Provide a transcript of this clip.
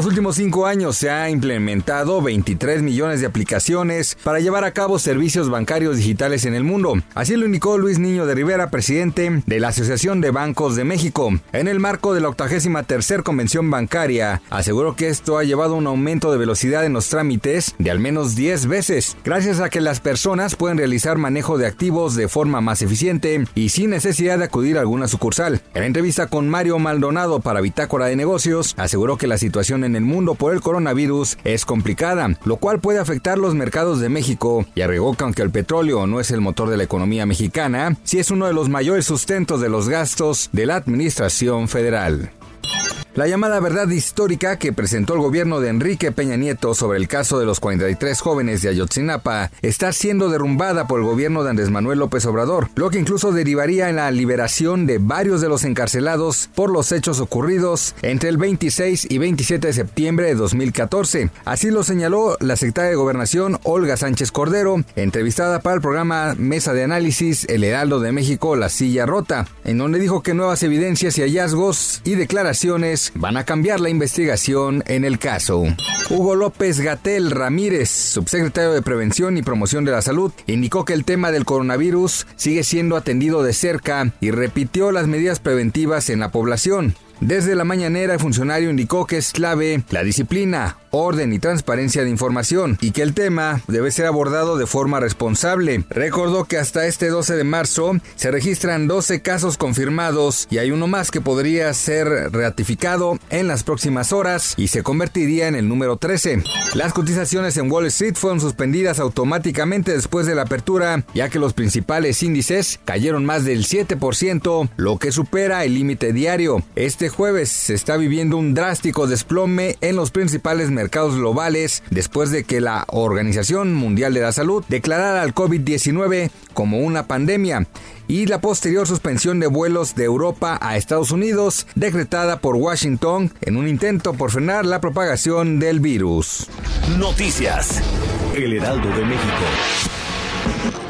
Los últimos cinco años se ha implementado 23 millones de aplicaciones para llevar a cabo servicios bancarios digitales en el mundo. Así lo indicó Luis Niño de Rivera, presidente de la Asociación de Bancos de México. En el marco de la 83 Convención Bancaria, aseguró que esto ha llevado a un aumento de velocidad en los trámites de al menos 10 veces, gracias a que las personas pueden realizar manejo de activos de forma más eficiente y sin necesidad de acudir a alguna sucursal. En la entrevista con Mario Maldonado para Bitácora de Negocios, aseguró que la situación en en el mundo por el coronavirus es complicada, lo cual puede afectar los mercados de México y agregó que aunque el petróleo no es el motor de la economía mexicana, sí es uno de los mayores sustentos de los gastos de la Administración Federal. La llamada verdad histórica que presentó el gobierno de Enrique Peña Nieto sobre el caso de los 43 jóvenes de Ayotzinapa está siendo derrumbada por el gobierno de Andrés Manuel López Obrador, lo que incluso derivaría en la liberación de varios de los encarcelados por los hechos ocurridos entre el 26 y 27 de septiembre de 2014. Así lo señaló la secretaria de Gobernación Olga Sánchez Cordero, entrevistada para el programa Mesa de Análisis El Heraldo de México La Silla Rota, en donde dijo que nuevas evidencias y hallazgos y declaraciones van a cambiar la investigación en el caso. Hugo López Gatel Ramírez, subsecretario de Prevención y Promoción de la Salud, indicó que el tema del coronavirus sigue siendo atendido de cerca y repitió las medidas preventivas en la población. Desde la mañanera, el funcionario indicó que es clave la disciplina, orden y transparencia de información y que el tema debe ser abordado de forma responsable. Recordó que hasta este 12 de marzo se registran 12 casos confirmados y hay uno más que podría ser ratificado en las próximas horas y se convertiría en el número 13. Las cotizaciones en Wall Street fueron suspendidas automáticamente después de la apertura, ya que los principales índices cayeron más del 7%, lo que supera el límite diario. Este jueves se está viviendo un drástico desplome en los principales mercados globales después de que la Organización Mundial de la Salud declarara al COVID-19 como una pandemia y la posterior suspensión de vuelos de Europa a Estados Unidos decretada por Washington en un intento por frenar la propagación del virus. Noticias. El Heraldo de México.